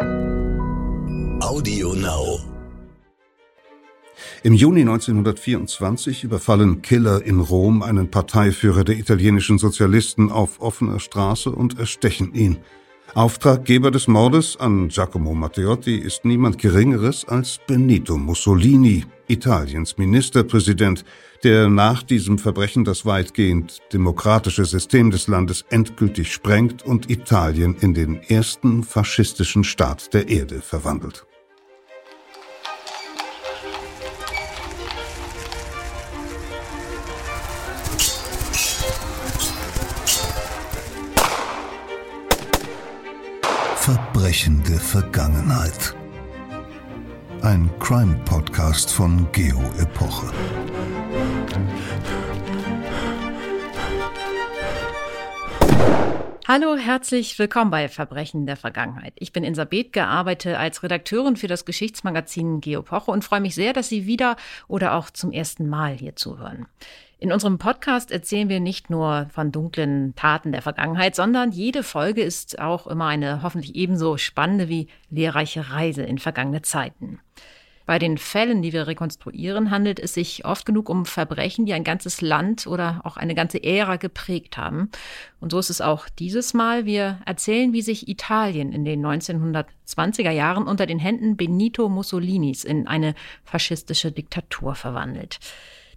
Audio Now. Im Juni 1924 überfallen Killer in Rom einen Parteiführer der italienischen Sozialisten auf offener Straße und erstechen ihn. Auftraggeber des Mordes an Giacomo Matteotti ist niemand Geringeres als Benito Mussolini, Italiens Ministerpräsident, der nach diesem Verbrechen das weitgehend demokratische System des Landes endgültig sprengt und Italien in den ersten faschistischen Staat der Erde verwandelt. Verbrechende Vergangenheit. Ein Crime-Podcast von Geo Epoche. Hallo, herzlich willkommen bei Verbrechen der Vergangenheit. Ich bin Insa Bethke, arbeite als Redakteurin für das Geschichtsmagazin Geopoche und freue mich sehr, dass Sie wieder oder auch zum ersten Mal hier zuhören. In unserem Podcast erzählen wir nicht nur von dunklen Taten der Vergangenheit, sondern jede Folge ist auch immer eine hoffentlich ebenso spannende wie lehrreiche Reise in vergangene Zeiten. Bei den Fällen, die wir rekonstruieren, handelt es sich oft genug um Verbrechen, die ein ganzes Land oder auch eine ganze Ära geprägt haben. Und so ist es auch dieses Mal. Wir erzählen, wie sich Italien in den 1920er Jahren unter den Händen Benito Mussolinis in eine faschistische Diktatur verwandelt.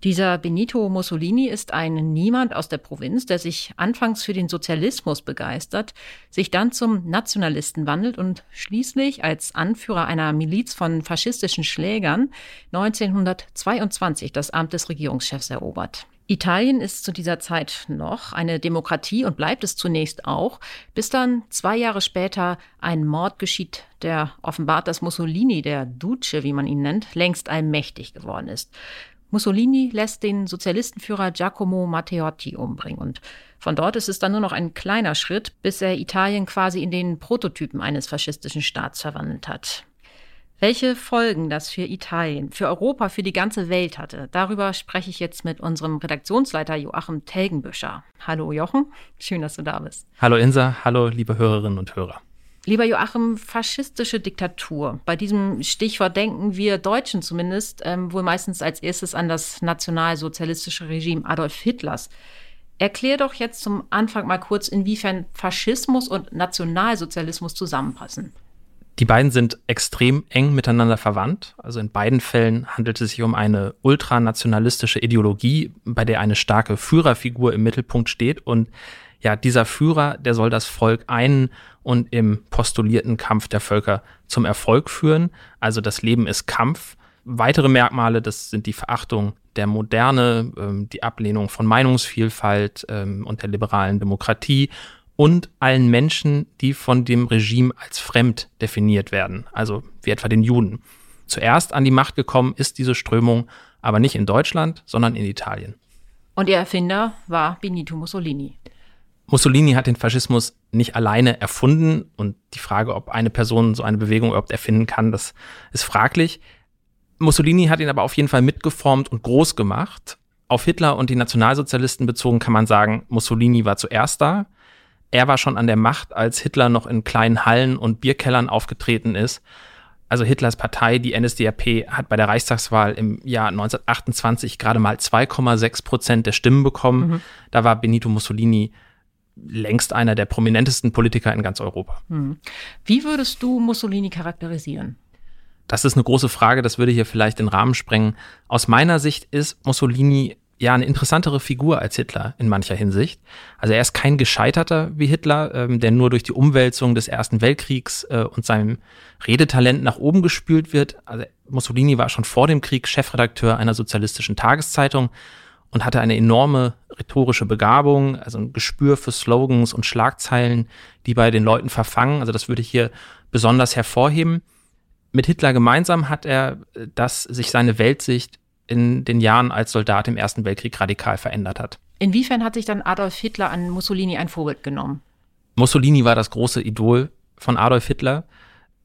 Dieser Benito Mussolini ist ein Niemand aus der Provinz, der sich anfangs für den Sozialismus begeistert, sich dann zum Nationalisten wandelt und schließlich als Anführer einer Miliz von faschistischen Schlägern 1922 das Amt des Regierungschefs erobert. Italien ist zu dieser Zeit noch eine Demokratie und bleibt es zunächst auch, bis dann zwei Jahre später ein Mord geschieht, der offenbart, dass Mussolini, der Duce, wie man ihn nennt, längst allmächtig geworden ist. Mussolini lässt den Sozialistenführer Giacomo Matteotti umbringen. Und von dort ist es dann nur noch ein kleiner Schritt, bis er Italien quasi in den Prototypen eines faschistischen Staats verwandelt hat. Welche Folgen das für Italien, für Europa, für die ganze Welt hatte, darüber spreche ich jetzt mit unserem Redaktionsleiter Joachim Telgenbüscher. Hallo Jochen, schön, dass du da bist. Hallo Insa, hallo liebe Hörerinnen und Hörer. Lieber Joachim, faschistische Diktatur. Bei diesem Stichwort denken wir Deutschen zumindest ähm, wohl meistens als erstes an das nationalsozialistische Regime Adolf Hitlers. Erklär doch jetzt zum Anfang mal kurz, inwiefern Faschismus und Nationalsozialismus zusammenpassen. Die beiden sind extrem eng miteinander verwandt. Also in beiden Fällen handelt es sich um eine ultranationalistische Ideologie, bei der eine starke Führerfigur im Mittelpunkt steht und ja, dieser Führer, der soll das Volk einen und im postulierten Kampf der Völker zum Erfolg führen. Also das Leben ist Kampf. Weitere Merkmale, das sind die Verachtung der Moderne, ähm, die Ablehnung von Meinungsvielfalt ähm, und der liberalen Demokratie und allen Menschen, die von dem Regime als fremd definiert werden, also wie etwa den Juden. Zuerst an die Macht gekommen ist diese Strömung aber nicht in Deutschland, sondern in Italien. Und ihr Erfinder war Benito Mussolini. Mussolini hat den Faschismus nicht alleine erfunden und die Frage, ob eine Person so eine Bewegung überhaupt erfinden kann, das ist fraglich. Mussolini hat ihn aber auf jeden Fall mitgeformt und groß gemacht. Auf Hitler und die Nationalsozialisten bezogen kann man sagen, Mussolini war zuerst da. Er war schon an der Macht, als Hitler noch in kleinen Hallen und Bierkellern aufgetreten ist. Also Hitlers Partei, die NSDAP, hat bei der Reichstagswahl im Jahr 1928 gerade mal 2,6 Prozent der Stimmen bekommen. Mhm. Da war Benito Mussolini längst einer der prominentesten Politiker in ganz Europa. Hm. Wie würdest du Mussolini charakterisieren? Das ist eine große Frage, das würde hier vielleicht den Rahmen sprengen. Aus meiner Sicht ist Mussolini ja eine interessantere Figur als Hitler in mancher Hinsicht. Also er ist kein Gescheiterter wie Hitler, ähm, der nur durch die Umwälzung des Ersten Weltkriegs äh, und seinem Redetalent nach oben gespült wird. Also Mussolini war schon vor dem Krieg Chefredakteur einer sozialistischen Tageszeitung und hatte eine enorme rhetorische Begabung, also ein Gespür für Slogans und Schlagzeilen, die bei den Leuten verfangen. Also das würde ich hier besonders hervorheben. Mit Hitler gemeinsam hat er, äh, dass sich seine Weltsicht in den Jahren als Soldat im Ersten Weltkrieg radikal verändert hat. Inwiefern hat sich dann Adolf Hitler an Mussolini ein Vorbild genommen? Mussolini war das große Idol von Adolf Hitler.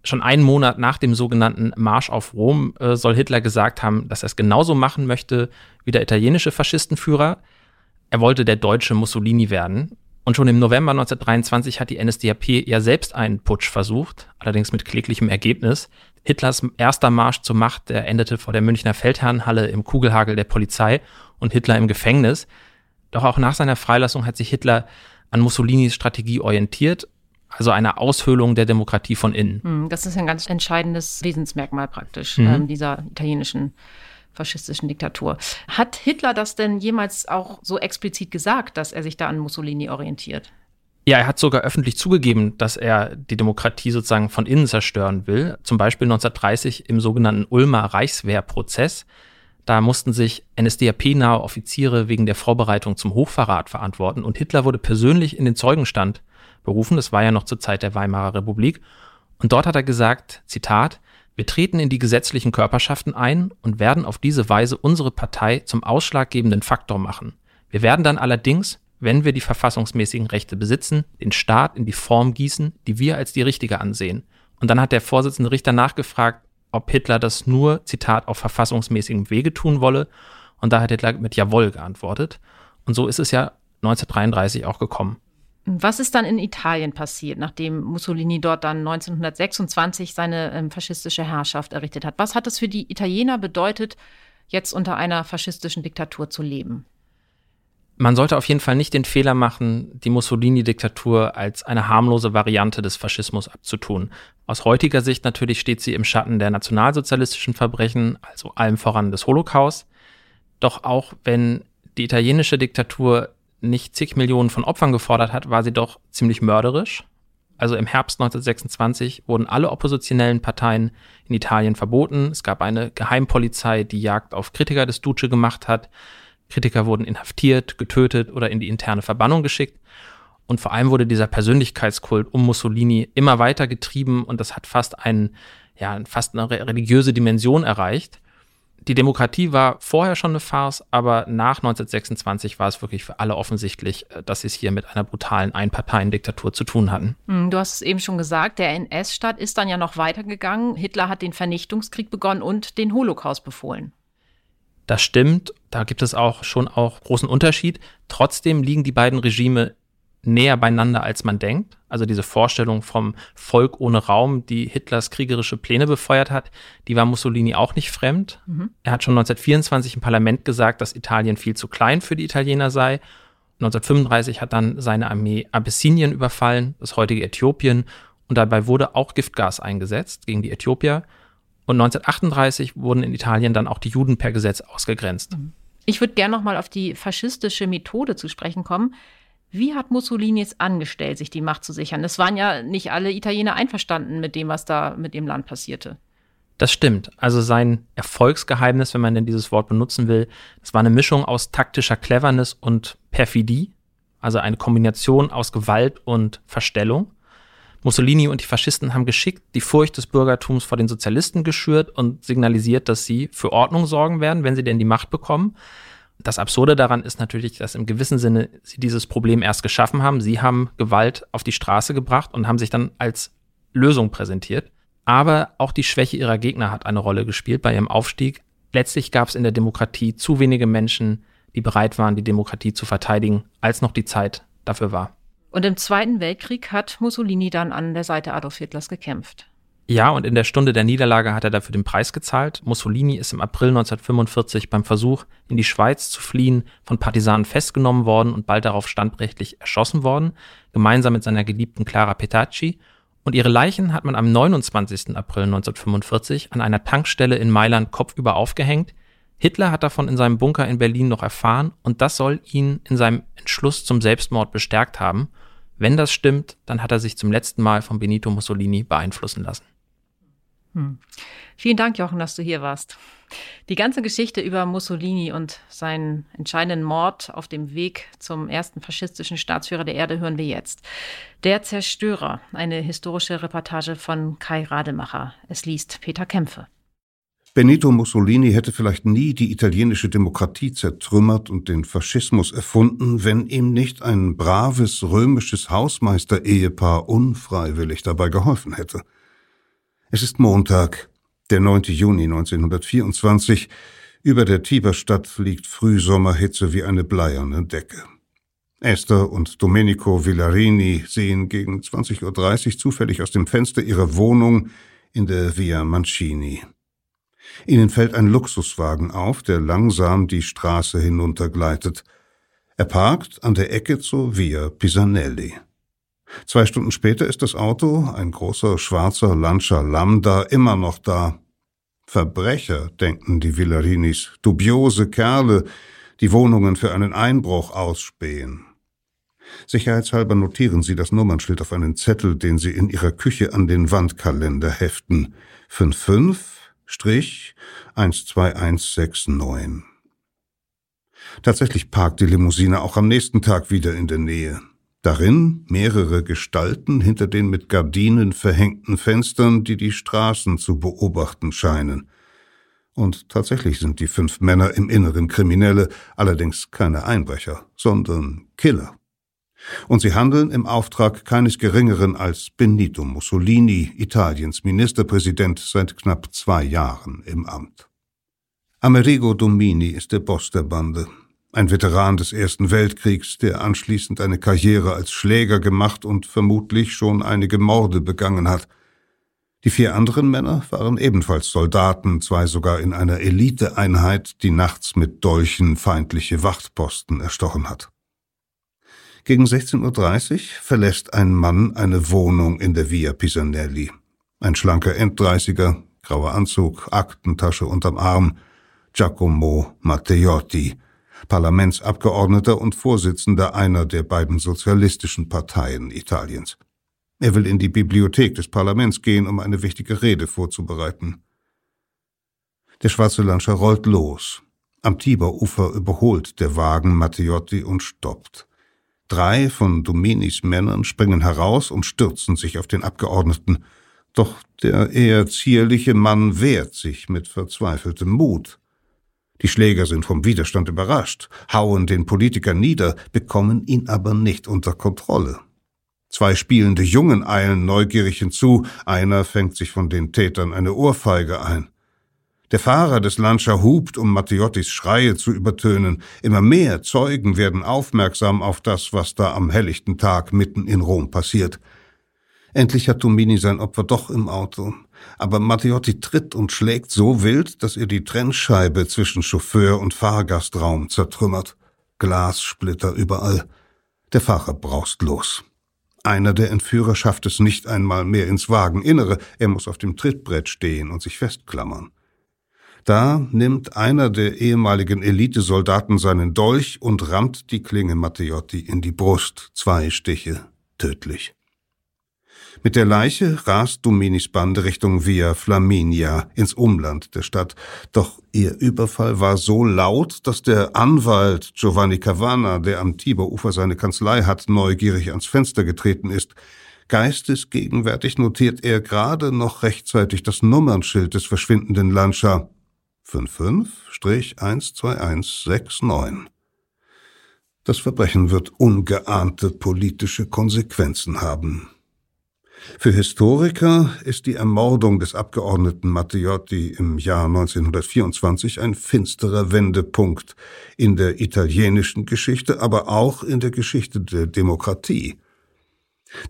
Schon einen Monat nach dem sogenannten Marsch auf Rom äh, soll Hitler gesagt haben, dass er es genauso machen möchte wie der italienische Faschistenführer. Er wollte der deutsche Mussolini werden. Und schon im November 1923 hat die NSDAP ja selbst einen Putsch versucht, allerdings mit kläglichem Ergebnis. Hitlers erster Marsch zur Macht, der endete vor der Münchner Feldherrnhalle im Kugelhagel der Polizei und Hitler im Gefängnis. Doch auch nach seiner Freilassung hat sich Hitler an Mussolinis Strategie orientiert, also eine Aushöhlung der Demokratie von innen. Hm, das ist ein ganz entscheidendes Wesensmerkmal praktisch mhm. ähm, dieser italienischen faschistischen Diktatur. Hat Hitler das denn jemals auch so explizit gesagt, dass er sich da an Mussolini orientiert? Ja, er hat sogar öffentlich zugegeben, dass er die Demokratie sozusagen von innen zerstören will. Zum Beispiel 1930 im sogenannten Ulmer Reichswehrprozess. Da mussten sich NSDAP-nahe Offiziere wegen der Vorbereitung zum Hochverrat verantworten und Hitler wurde persönlich in den Zeugenstand berufen. Das war ja noch zur Zeit der Weimarer Republik. Und dort hat er gesagt, Zitat, wir treten in die gesetzlichen Körperschaften ein und werden auf diese Weise unsere Partei zum ausschlaggebenden Faktor machen. Wir werden dann allerdings, wenn wir die verfassungsmäßigen Rechte besitzen, den Staat in die Form gießen, die wir als die richtige ansehen. Und dann hat der Vorsitzende Richter nachgefragt, ob Hitler das nur, Zitat, auf verfassungsmäßigem Wege tun wolle. Und da hat Hitler mit Jawohl geantwortet. Und so ist es ja 1933 auch gekommen. Was ist dann in Italien passiert, nachdem Mussolini dort dann 1926 seine ähm, faschistische Herrschaft errichtet hat? Was hat es für die Italiener bedeutet, jetzt unter einer faschistischen Diktatur zu leben? Man sollte auf jeden Fall nicht den Fehler machen, die Mussolini-Diktatur als eine harmlose Variante des Faschismus abzutun. Aus heutiger Sicht natürlich steht sie im Schatten der nationalsozialistischen Verbrechen, also allem voran des Holocaust. Doch auch wenn die italienische Diktatur nicht zig Millionen von Opfern gefordert hat, war sie doch ziemlich mörderisch. Also im Herbst 1926 wurden alle oppositionellen Parteien in Italien verboten. Es gab eine Geheimpolizei, die Jagd auf Kritiker des Duce gemacht hat. Kritiker wurden inhaftiert, getötet oder in die interne Verbannung geschickt. Und vor allem wurde dieser Persönlichkeitskult um Mussolini immer weiter getrieben und das hat fast einen, ja, fast eine religiöse Dimension erreicht die Demokratie war vorher schon eine Farce, aber nach 1926 war es wirklich für alle offensichtlich, äh, dass sie es hier mit einer brutalen Einparteiendiktatur zu tun hatten. Hm, du hast es eben schon gesagt, der NS-Staat ist dann ja noch weitergegangen. Hitler hat den Vernichtungskrieg begonnen und den Holocaust befohlen. Das stimmt, da gibt es auch schon auch großen Unterschied. Trotzdem liegen die beiden Regime näher beieinander, als man denkt. Also diese Vorstellung vom Volk ohne Raum, die Hitlers kriegerische Pläne befeuert hat, die war Mussolini auch nicht fremd. Mhm. Er hat schon 1924 im Parlament gesagt, dass Italien viel zu klein für die Italiener sei. 1935 hat dann seine Armee Abyssinien überfallen, das heutige Äthiopien, und dabei wurde auch Giftgas eingesetzt gegen die Äthiopier. Und 1938 wurden in Italien dann auch die Juden per Gesetz ausgegrenzt. Mhm. Ich würde gerne noch mal auf die faschistische Methode zu sprechen kommen. Wie hat Mussolini es angestellt, sich die Macht zu sichern? Es waren ja nicht alle Italiener einverstanden mit dem, was da mit dem Land passierte. Das stimmt. Also sein Erfolgsgeheimnis, wenn man denn dieses Wort benutzen will, das war eine Mischung aus taktischer Cleverness und Perfidie, also eine Kombination aus Gewalt und Verstellung. Mussolini und die Faschisten haben geschickt die Furcht des Bürgertums vor den Sozialisten geschürt und signalisiert, dass sie für Ordnung sorgen werden, wenn sie denn die Macht bekommen. Das Absurde daran ist natürlich, dass im gewissen Sinne sie dieses Problem erst geschaffen haben. Sie haben Gewalt auf die Straße gebracht und haben sich dann als Lösung präsentiert. Aber auch die Schwäche ihrer Gegner hat eine Rolle gespielt bei ihrem Aufstieg. Letztlich gab es in der Demokratie zu wenige Menschen, die bereit waren, die Demokratie zu verteidigen, als noch die Zeit dafür war. Und im Zweiten Weltkrieg hat Mussolini dann an der Seite Adolf Hitlers gekämpft. Ja, und in der Stunde der Niederlage hat er dafür den Preis gezahlt. Mussolini ist im April 1945 beim Versuch, in die Schweiz zu fliehen, von Partisanen festgenommen worden und bald darauf standrechtlich erschossen worden, gemeinsam mit seiner geliebten Clara Petacci. Und ihre Leichen hat man am 29. April 1945 an einer Tankstelle in Mailand kopfüber aufgehängt. Hitler hat davon in seinem Bunker in Berlin noch erfahren und das soll ihn in seinem Entschluss zum Selbstmord bestärkt haben. Wenn das stimmt, dann hat er sich zum letzten Mal von Benito Mussolini beeinflussen lassen. Hm. Vielen Dank, Jochen, dass du hier warst. Die ganze Geschichte über Mussolini und seinen entscheidenden Mord auf dem Weg zum ersten faschistischen Staatsführer der Erde hören wir jetzt. Der Zerstörer, eine historische Reportage von Kai Rademacher. Es liest Peter Kämpfe. Benito Mussolini hätte vielleicht nie die italienische Demokratie zertrümmert und den Faschismus erfunden, wenn ihm nicht ein braves römisches Hausmeister-Ehepaar unfreiwillig dabei geholfen hätte. Es ist Montag, der 9. Juni 1924. Über der Tiberstadt liegt Frühsommerhitze wie eine bleierne Decke. Esther und Domenico Villarini sehen gegen 20.30 Uhr zufällig aus dem Fenster ihrer Wohnung in der Via Mancini. Ihnen fällt ein Luxuswagen auf, der langsam die Straße hinuntergleitet. Er parkt an der Ecke zur Via Pisanelli. Zwei Stunden später ist das Auto, ein großer schwarzer Lancia Lambda, immer noch da. Verbrecher, denken die Villarinis, dubiose Kerle, die Wohnungen für einen Einbruch ausspähen. Sicherheitshalber notieren sie das Nummernschild auf einen Zettel, den sie in ihrer Küche an den Wandkalender heften. 55-12169. Tatsächlich parkt die Limousine auch am nächsten Tag wieder in der Nähe. Darin mehrere Gestalten hinter den mit Gardinen verhängten Fenstern, die die Straßen zu beobachten scheinen. Und tatsächlich sind die fünf Männer im Inneren Kriminelle, allerdings keine Einbrecher, sondern Killer. Und sie handeln im Auftrag keines Geringeren als Benito Mussolini, Italiens Ministerpräsident seit knapp zwei Jahren im Amt. Amerigo Domini ist der Boss der Bande, ein Veteran des Ersten Weltkriegs, der anschließend eine Karriere als Schläger gemacht und vermutlich schon einige Morde begangen hat. Die vier anderen Männer waren ebenfalls Soldaten, zwei sogar in einer Eliteeinheit, die nachts mit Dolchen feindliche Wachtposten erstochen hat. Gegen 16.30 Uhr verlässt ein Mann eine Wohnung in der Via Pisanelli. Ein schlanker Enddreißiger, grauer Anzug, Aktentasche unterm Arm, Giacomo Matteotti, Parlamentsabgeordneter und Vorsitzender einer der beiden sozialistischen Parteien Italiens. Er will in die Bibliothek des Parlaments gehen, um eine wichtige Rede vorzubereiten. Der schwarze Lancia rollt los. Am Tiberufer überholt der Wagen Matteotti und stoppt. Drei von Dominis Männern springen heraus und stürzen sich auf den Abgeordneten. Doch der eher zierliche Mann wehrt sich mit verzweifeltem Mut. Die Schläger sind vom Widerstand überrascht, hauen den Politiker nieder, bekommen ihn aber nicht unter Kontrolle. Zwei spielende Jungen eilen neugierig hinzu, einer fängt sich von den Tätern eine Ohrfeige ein. Der Fahrer des Lancia hupt, um Matteottis Schreie zu übertönen. Immer mehr Zeugen werden aufmerksam auf das, was da am helllichten Tag mitten in Rom passiert. Endlich hat Tomini sein Opfer doch im Auto. Aber Matteotti tritt und schlägt so wild, dass er die Trennscheibe zwischen Chauffeur und Fahrgastraum zertrümmert. Glassplitter überall. Der Fahrer braust los. Einer der Entführer schafft es nicht einmal mehr ins Wageninnere, er muss auf dem Trittbrett stehen und sich festklammern. Da nimmt einer der ehemaligen Elitesoldaten seinen Dolch und rammt die Klinge Matteotti in die Brust, zwei Stiche, tödlich. Mit der Leiche rast Dominis Bande Richtung Via Flaminia ins Umland der Stadt. Doch ihr Überfall war so laut, dass der Anwalt Giovanni Cavana, der am Tiberufer seine Kanzlei hat, neugierig ans Fenster getreten ist. Geistesgegenwärtig notiert er gerade noch rechtzeitig das Nummernschild des verschwindenden Lancia 55-12169. Das Verbrechen wird ungeahnte politische Konsequenzen haben. Für Historiker ist die Ermordung des Abgeordneten Matteotti im Jahr 1924 ein finsterer Wendepunkt in der italienischen Geschichte, aber auch in der Geschichte der Demokratie.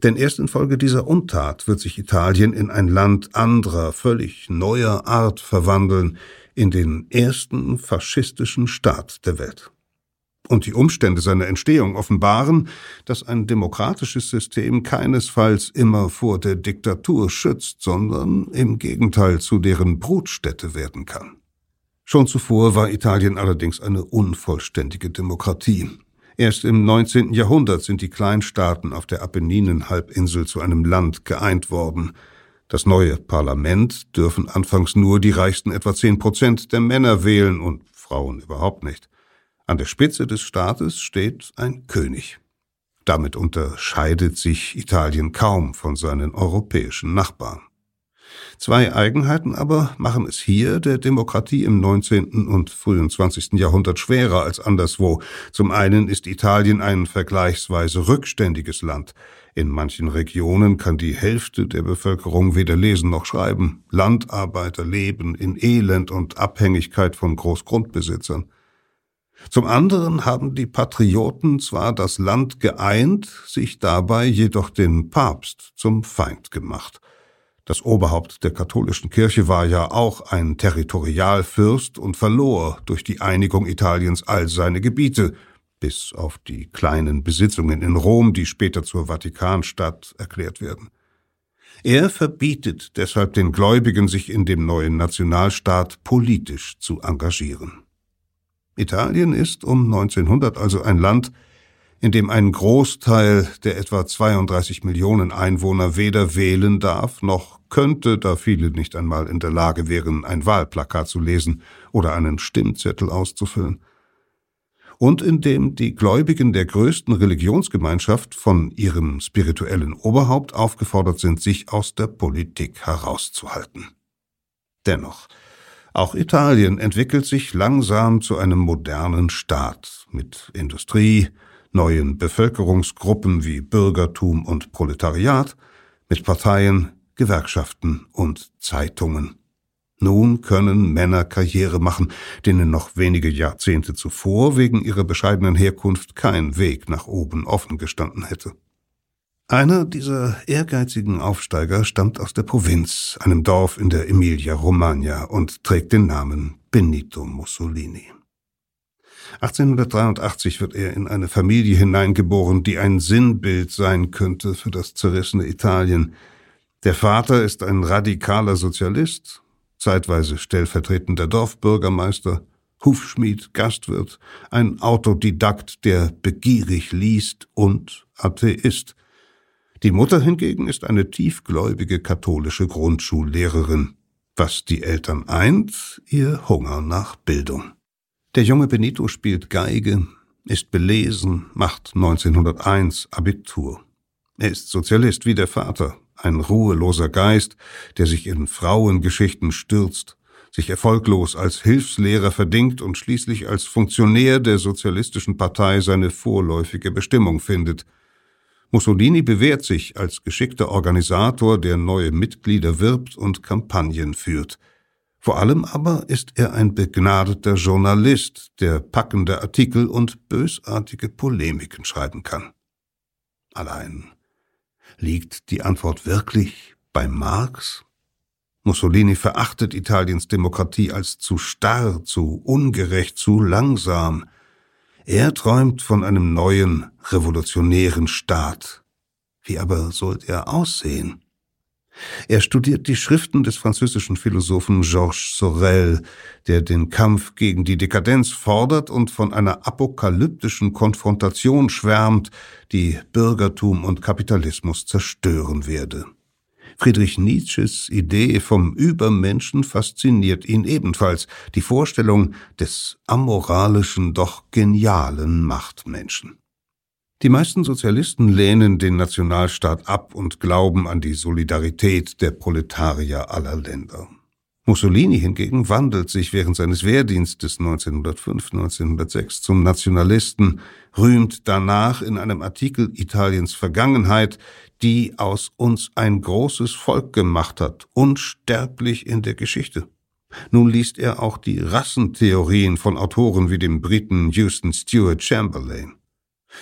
Denn erst infolge dieser Untat wird sich Italien in ein Land anderer, völlig neuer Art verwandeln, in den ersten faschistischen Staat der Welt und die Umstände seiner Entstehung offenbaren, dass ein demokratisches System keinesfalls immer vor der Diktatur schützt, sondern im Gegenteil zu deren Brutstätte werden kann. Schon zuvor war Italien allerdings eine unvollständige Demokratie. Erst im 19. Jahrhundert sind die Kleinstaaten auf der Apenninenhalbinsel zu einem Land geeint worden. Das neue Parlament dürfen anfangs nur die reichsten etwa zehn Prozent der Männer wählen und Frauen überhaupt nicht. An der Spitze des Staates steht ein König. Damit unterscheidet sich Italien kaum von seinen europäischen Nachbarn. Zwei Eigenheiten aber machen es hier der Demokratie im 19. und frühen 20. Jahrhundert schwerer als anderswo. Zum einen ist Italien ein vergleichsweise rückständiges Land. In manchen Regionen kann die Hälfte der Bevölkerung weder lesen noch schreiben. Landarbeiter leben in Elend und Abhängigkeit von Großgrundbesitzern. Zum anderen haben die Patrioten zwar das Land geeint, sich dabei jedoch den Papst zum Feind gemacht. Das Oberhaupt der katholischen Kirche war ja auch ein Territorialfürst und verlor durch die Einigung Italiens all seine Gebiete, bis auf die kleinen Besitzungen in Rom, die später zur Vatikanstadt erklärt werden. Er verbietet deshalb den Gläubigen, sich in dem neuen Nationalstaat politisch zu engagieren. Italien ist um 1900 also ein Land, in dem ein Großteil der etwa 32 Millionen Einwohner weder wählen darf noch könnte, da viele nicht einmal in der Lage wären, ein Wahlplakat zu lesen oder einen Stimmzettel auszufüllen. Und in dem die Gläubigen der größten Religionsgemeinschaft von ihrem spirituellen Oberhaupt aufgefordert sind, sich aus der Politik herauszuhalten. Dennoch, auch Italien entwickelt sich langsam zu einem modernen Staat mit Industrie, neuen Bevölkerungsgruppen wie Bürgertum und Proletariat, mit Parteien, Gewerkschaften und Zeitungen. Nun können Männer Karriere machen, denen noch wenige Jahrzehnte zuvor wegen ihrer bescheidenen Herkunft kein Weg nach oben offen gestanden hätte. Einer dieser ehrgeizigen Aufsteiger stammt aus der Provinz, einem Dorf in der Emilia-Romagna und trägt den Namen Benito Mussolini. 1883 wird er in eine Familie hineingeboren, die ein Sinnbild sein könnte für das zerrissene Italien. Der Vater ist ein radikaler Sozialist, zeitweise stellvertretender Dorfbürgermeister, Hufschmied, Gastwirt, ein Autodidakt, der begierig liest und Atheist – die Mutter hingegen ist eine tiefgläubige katholische Grundschullehrerin. Was die Eltern eint, ihr Hunger nach Bildung. Der junge Benito spielt Geige, ist belesen, macht 1901 Abitur. Er ist Sozialist wie der Vater, ein ruheloser Geist, der sich in Frauengeschichten stürzt, sich erfolglos als Hilfslehrer verdingt und schließlich als Funktionär der Sozialistischen Partei seine vorläufige Bestimmung findet – Mussolini bewährt sich als geschickter Organisator, der neue Mitglieder wirbt und Kampagnen führt. Vor allem aber ist er ein begnadeter Journalist, der packende Artikel und bösartige Polemiken schreiben kann. Allein liegt die Antwort wirklich bei Marx? Mussolini verachtet Italiens Demokratie als zu starr, zu ungerecht, zu langsam. Er träumt von einem neuen, revolutionären Staat. Wie aber sollte er aussehen? Er studiert die Schriften des französischen Philosophen Georges Sorel, der den Kampf gegen die Dekadenz fordert und von einer apokalyptischen Konfrontation schwärmt, die Bürgertum und Kapitalismus zerstören werde. Friedrich Nietzsches Idee vom Übermenschen fasziniert ihn ebenfalls, die Vorstellung des amoralischen, doch genialen Machtmenschen. Die meisten Sozialisten lehnen den Nationalstaat ab und glauben an die Solidarität der Proletarier aller Länder. Mussolini hingegen wandelt sich während seines Wehrdienstes 1905-1906 zum Nationalisten, rühmt danach in einem Artikel Italiens Vergangenheit, die aus uns ein großes Volk gemacht hat, unsterblich in der Geschichte. Nun liest er auch die Rassentheorien von Autoren wie dem Briten Houston Stewart Chamberlain.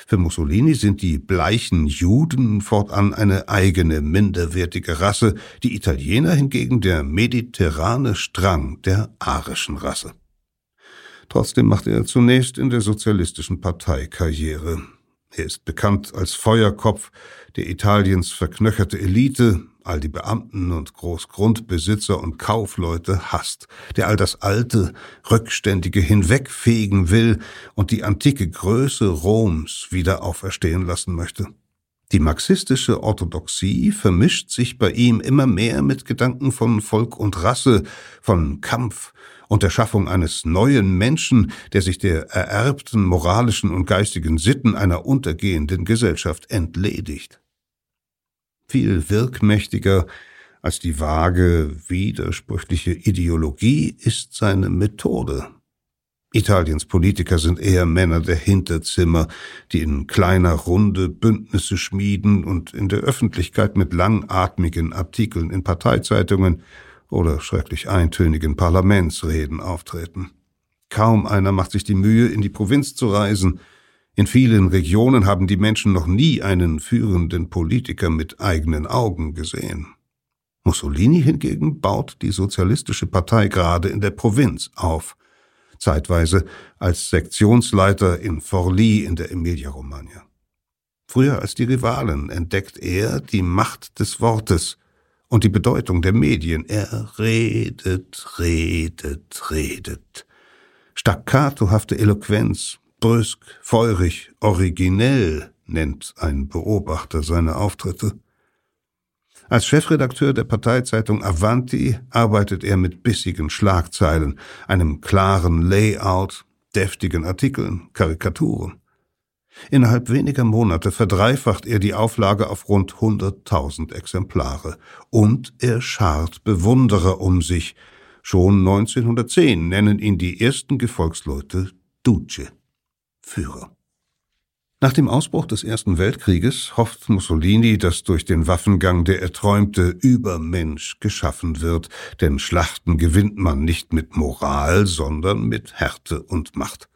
Für Mussolini sind die bleichen Juden fortan eine eigene minderwertige Rasse, die Italiener hingegen der mediterrane Strang der arischen Rasse. Trotzdem machte er zunächst in der sozialistischen Partei Karriere. Er ist bekannt als Feuerkopf, der Italiens verknöcherte Elite, all die Beamten und Großgrundbesitzer und Kaufleute hasst, der all das Alte, Rückständige hinwegfegen will und die antike Größe Roms wieder auferstehen lassen möchte. Die marxistische Orthodoxie vermischt sich bei ihm immer mehr mit Gedanken von Volk und Rasse, von Kampf und der Schaffung eines neuen Menschen, der sich der ererbten moralischen und geistigen Sitten einer untergehenden Gesellschaft entledigt. Viel wirkmächtiger als die vage, widersprüchliche Ideologie ist seine Methode. Italiens Politiker sind eher Männer der Hinterzimmer, die in kleiner Runde Bündnisse schmieden und in der Öffentlichkeit mit langatmigen Artikeln in Parteizeitungen oder schrecklich eintönigen Parlamentsreden auftreten. Kaum einer macht sich die Mühe, in die Provinz zu reisen. In vielen Regionen haben die Menschen noch nie einen führenden Politiker mit eigenen Augen gesehen. Mussolini hingegen baut die Sozialistische Partei gerade in der Provinz auf, zeitweise als Sektionsleiter in Forlì in der Emilia-Romagna. Früher als die Rivalen entdeckt er die Macht des Wortes und die Bedeutung der Medien. Er redet, redet, redet. Staccatohafte Eloquenz, brüsk, feurig, originell nennt ein Beobachter seine Auftritte. Als Chefredakteur der Parteizeitung Avanti arbeitet er mit bissigen Schlagzeilen, einem klaren Layout, deftigen Artikeln, Karikaturen. Innerhalb weniger Monate verdreifacht er die Auflage auf rund 100.000 Exemplare und er schart Bewunderer um sich. Schon 1910 nennen ihn die ersten Gefolgsleute Duce, Führer. Nach dem Ausbruch des Ersten Weltkrieges hofft Mussolini, dass durch den Waffengang der erträumte Übermensch geschaffen wird, denn Schlachten gewinnt man nicht mit Moral, sondern mit Härte und Macht.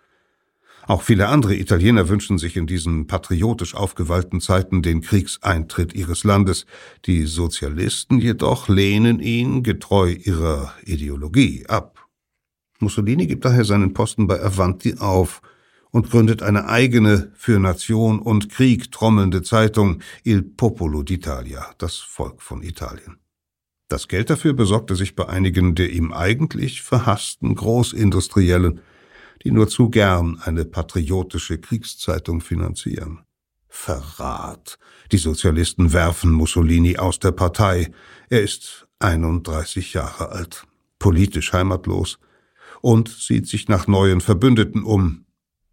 Auch viele andere Italiener wünschen sich in diesen patriotisch aufgewallten Zeiten den Kriegseintritt ihres Landes. Die Sozialisten jedoch lehnen ihn, getreu ihrer Ideologie, ab. Mussolini gibt daher seinen Posten bei Avanti auf – und gründet eine eigene, für Nation und Krieg trommelnde Zeitung Il Popolo d'Italia, das Volk von Italien. Das Geld dafür besorgte sich bei einigen der ihm eigentlich verhassten Großindustriellen, die nur zu gern eine patriotische Kriegszeitung finanzieren. Verrat. Die Sozialisten werfen Mussolini aus der Partei. Er ist 31 Jahre alt, politisch heimatlos und sieht sich nach neuen Verbündeten um,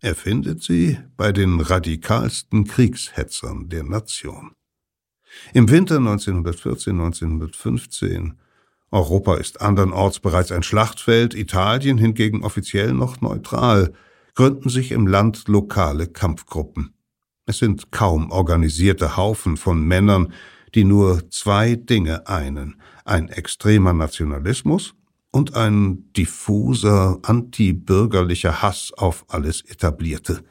er findet sie bei den radikalsten Kriegshetzern der Nation. Im Winter 1914-1915 Europa ist andernorts bereits ein Schlachtfeld, Italien hingegen offiziell noch neutral, gründen sich im Land lokale Kampfgruppen. Es sind kaum organisierte Haufen von Männern, die nur zwei Dinge einen, ein extremer Nationalismus und ein diffuser, antibürgerlicher Hass auf alles Etablierte.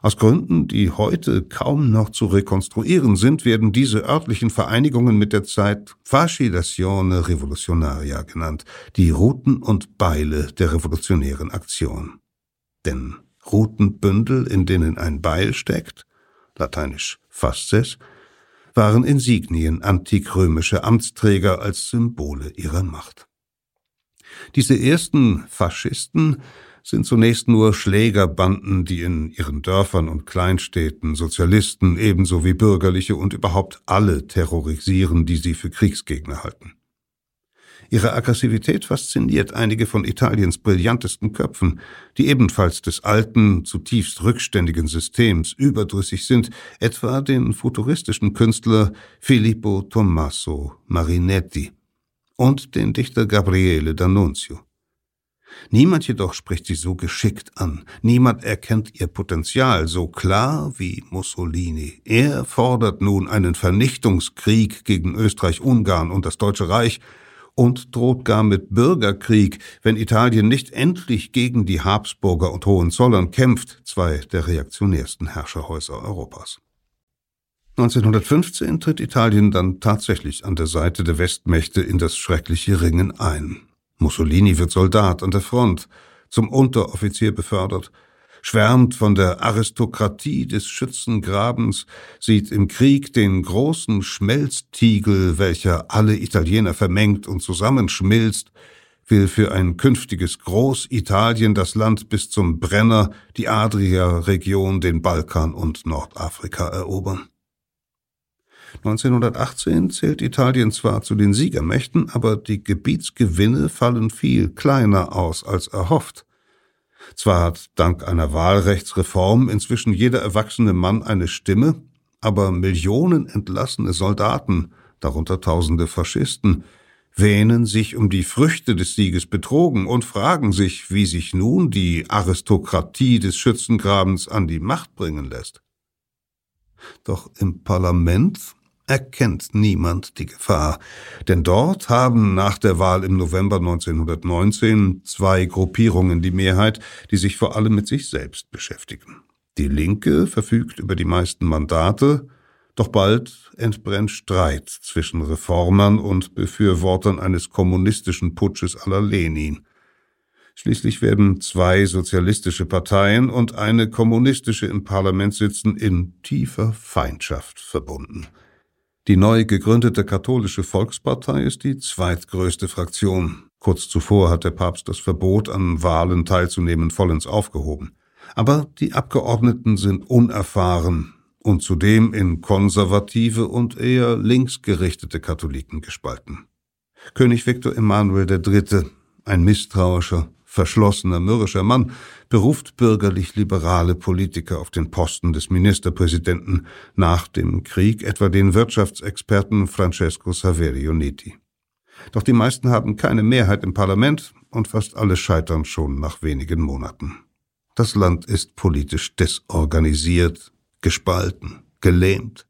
Aus Gründen, die heute kaum noch zu rekonstruieren sind, werden diese örtlichen Vereinigungen mit der Zeit Fascidazione Revolutionaria genannt, die Routen und Beile der revolutionären Aktion. Denn Routenbündel, in denen ein Beil steckt, lateinisch fasces, waren Insignien antikrömischer Amtsträger als Symbole ihrer Macht. Diese ersten Faschisten sind zunächst nur Schlägerbanden, die in ihren Dörfern und Kleinstädten Sozialisten ebenso wie Bürgerliche und überhaupt alle terrorisieren, die sie für Kriegsgegner halten. Ihre Aggressivität fasziniert einige von Italiens brillantesten Köpfen, die ebenfalls des alten, zutiefst rückständigen Systems überdrüssig sind, etwa den futuristischen Künstler Filippo Tommaso Marinetti und den Dichter Gabriele D'Annunzio. Niemand jedoch spricht sie so geschickt an, niemand erkennt ihr Potenzial so klar wie Mussolini. Er fordert nun einen Vernichtungskrieg gegen Österreich-Ungarn und das Deutsche Reich und droht gar mit Bürgerkrieg, wenn Italien nicht endlich gegen die Habsburger und Hohenzollern kämpft, zwei der reaktionärsten Herrscherhäuser Europas. 1915 tritt Italien dann tatsächlich an der Seite der Westmächte in das schreckliche Ringen ein. Mussolini wird Soldat an der Front, zum Unteroffizier befördert, schwärmt von der Aristokratie des Schützengrabens, sieht im Krieg den großen Schmelztiegel, welcher alle Italiener vermengt und zusammenschmilzt, will für ein künftiges Großitalien das Land bis zum Brenner, die Adria-Region, den Balkan und Nordafrika erobern. 1918 zählt Italien zwar zu den Siegermächten, aber die Gebietsgewinne fallen viel kleiner aus als erhofft. Zwar hat dank einer Wahlrechtsreform inzwischen jeder erwachsene Mann eine Stimme, aber Millionen entlassene Soldaten, darunter tausende Faschisten, wähnen sich um die Früchte des Sieges betrogen und fragen sich, wie sich nun die Aristokratie des Schützengrabens an die Macht bringen lässt. Doch im Parlament erkennt niemand die Gefahr, denn dort haben nach der Wahl im November 1919 zwei Gruppierungen die Mehrheit, die sich vor allem mit sich selbst beschäftigen. Die Linke verfügt über die meisten Mandate, doch bald entbrennt Streit zwischen Reformern und Befürwortern eines kommunistischen Putsches aller Lenin. Schließlich werden zwei sozialistische Parteien und eine kommunistische im Parlament sitzen in tiefer Feindschaft verbunden. Die neu gegründete katholische Volkspartei ist die zweitgrößte Fraktion. Kurz zuvor hat der Papst das Verbot, an Wahlen teilzunehmen, vollends aufgehoben. Aber die Abgeordneten sind unerfahren und zudem in konservative und eher linksgerichtete Katholiken gespalten. König Viktor Emanuel III., ein misstrauischer, verschlossener, mürrischer Mann, beruft bürgerlich-liberale Politiker auf den Posten des Ministerpräsidenten, nach dem Krieg etwa den Wirtschaftsexperten Francesco Saverio Nitti. Doch die meisten haben keine Mehrheit im Parlament und fast alle scheitern schon nach wenigen Monaten. Das Land ist politisch desorganisiert, gespalten, gelähmt.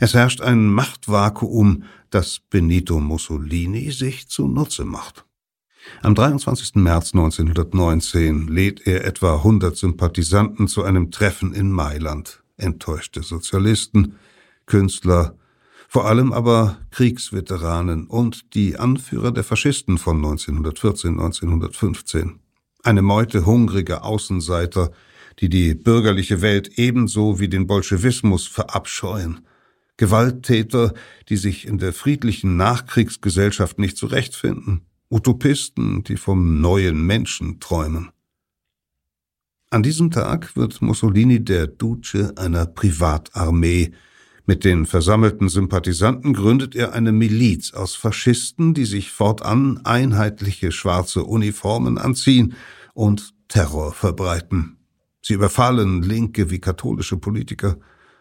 Es herrscht ein Machtvakuum, das Benito Mussolini sich zunutze macht. Am 23. März 1919 lädt er etwa 100 Sympathisanten zu einem Treffen in Mailand. Enttäuschte Sozialisten, Künstler, vor allem aber Kriegsveteranen und die Anführer der Faschisten von 1914, 1915 eine Meute hungriger Außenseiter, die die bürgerliche Welt ebenso wie den Bolschewismus verabscheuen, Gewalttäter, die sich in der friedlichen Nachkriegsgesellschaft nicht zurechtfinden, Utopisten, die vom neuen Menschen träumen. An diesem Tag wird Mussolini der Duce einer Privatarmee, mit den versammelten Sympathisanten gründet er eine Miliz aus Faschisten, die sich fortan einheitliche schwarze Uniformen anziehen und Terror verbreiten. Sie überfallen linke wie katholische Politiker,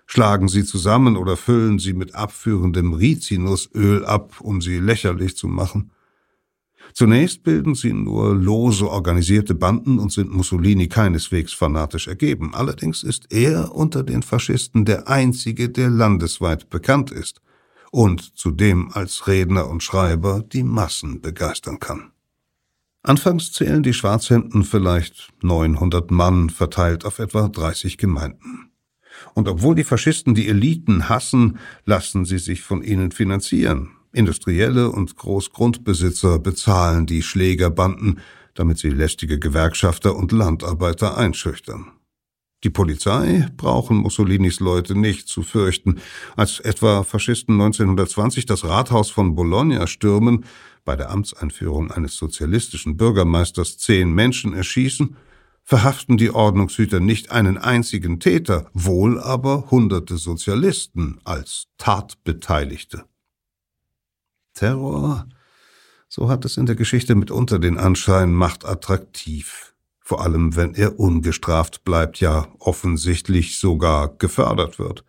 schlagen sie zusammen oder füllen sie mit abführendem Rizinusöl ab, um sie lächerlich zu machen. Zunächst bilden sie nur lose organisierte Banden und sind Mussolini keineswegs fanatisch ergeben. Allerdings ist er unter den Faschisten der einzige, der landesweit bekannt ist und zudem als Redner und Schreiber die Massen begeistern kann. Anfangs zählen die Schwarzhänden vielleicht 900 Mann verteilt auf etwa 30 Gemeinden. Und obwohl die Faschisten die Eliten hassen, lassen sie sich von ihnen finanzieren. Industrielle und Großgrundbesitzer bezahlen die Schlägerbanden, damit sie lästige Gewerkschafter und Landarbeiter einschüchtern. Die Polizei brauchen Mussolinis Leute nicht zu fürchten. Als etwa Faschisten 1920 das Rathaus von Bologna stürmen, bei der Amtseinführung eines sozialistischen Bürgermeisters zehn Menschen erschießen, verhaften die Ordnungshüter nicht einen einzigen Täter, wohl aber hunderte Sozialisten als Tatbeteiligte. Terror, so hat es in der Geschichte mitunter den Anschein, macht attraktiv, vor allem wenn er ungestraft bleibt, ja offensichtlich sogar gefördert wird.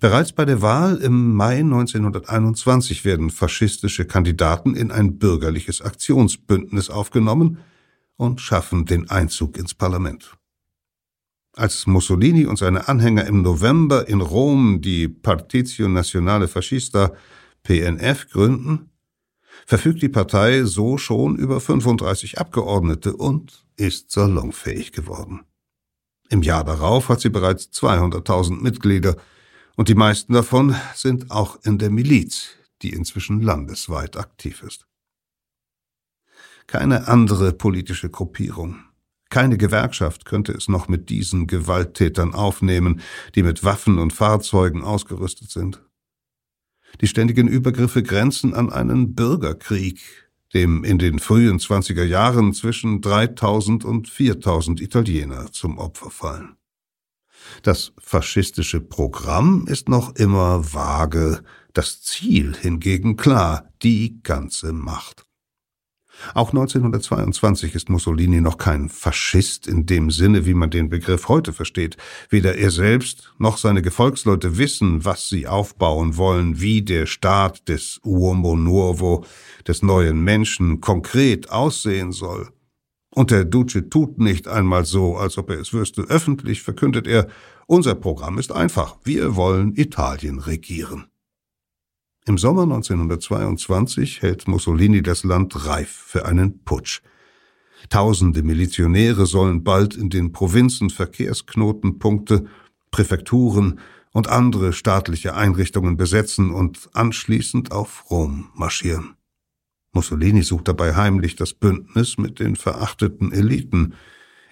Bereits bei der Wahl im Mai 1921 werden faschistische Kandidaten in ein bürgerliches Aktionsbündnis aufgenommen und schaffen den Einzug ins Parlament. Als Mussolini und seine Anhänger im November in Rom die Partitio Nazionale Fascista PNF gründen, verfügt die Partei so schon über 35 Abgeordnete und ist salonfähig geworden. Im Jahr darauf hat sie bereits 200.000 Mitglieder und die meisten davon sind auch in der Miliz, die inzwischen landesweit aktiv ist. Keine andere politische Gruppierung, keine Gewerkschaft könnte es noch mit diesen Gewalttätern aufnehmen, die mit Waffen und Fahrzeugen ausgerüstet sind. Die ständigen Übergriffe grenzen an einen Bürgerkrieg, dem in den frühen 20er Jahren zwischen 3000 und 4000 Italiener zum Opfer fallen. Das faschistische Programm ist noch immer vage, das Ziel hingegen klar, die ganze Macht. Auch 1922 ist Mussolini noch kein Faschist in dem Sinne, wie man den Begriff heute versteht. Weder er selbst noch seine Gefolgsleute wissen, was sie aufbauen wollen, wie der Staat des Uomo Nuovo, des neuen Menschen, konkret aussehen soll. Und der Duce tut nicht einmal so, als ob er es wüsste. Öffentlich verkündet er, unser Programm ist einfach. Wir wollen Italien regieren. Im Sommer 1922 hält Mussolini das Land reif für einen Putsch. Tausende Milizionäre sollen bald in den Provinzen Verkehrsknotenpunkte, Präfekturen und andere staatliche Einrichtungen besetzen und anschließend auf Rom marschieren. Mussolini sucht dabei heimlich das Bündnis mit den verachteten Eliten.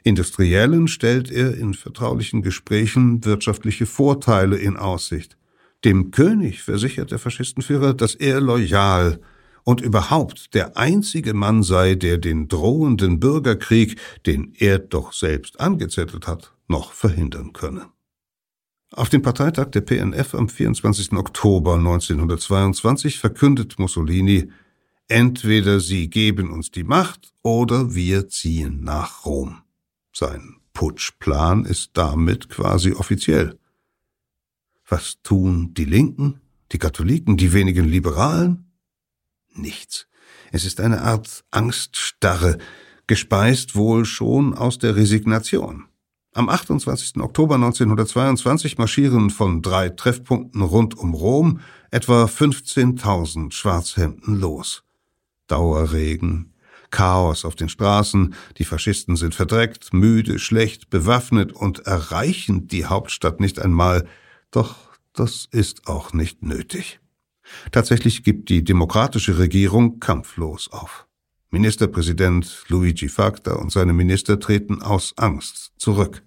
Industriellen stellt er in vertraulichen Gesprächen wirtschaftliche Vorteile in Aussicht. Dem König versichert der Faschistenführer, dass er loyal und überhaupt der einzige Mann sei, der den drohenden Bürgerkrieg, den er doch selbst angezettelt hat, noch verhindern könne. Auf dem Parteitag der PNF am 24. Oktober 1922 verkündet Mussolini, entweder Sie geben uns die Macht oder wir ziehen nach Rom. Sein Putschplan ist damit quasi offiziell. Was tun die Linken, die Katholiken, die wenigen Liberalen? Nichts. Es ist eine Art Angststarre, gespeist wohl schon aus der Resignation. Am 28. Oktober 1922 marschieren von drei Treffpunkten rund um Rom etwa 15.000 Schwarzhemden los. Dauerregen, Chaos auf den Straßen, die Faschisten sind verdreckt, müde, schlecht, bewaffnet und erreichen die Hauptstadt nicht einmal, doch das ist auch nicht nötig. Tatsächlich gibt die demokratische Regierung kampflos auf. Ministerpräsident Luigi Facta und seine Minister treten aus Angst zurück.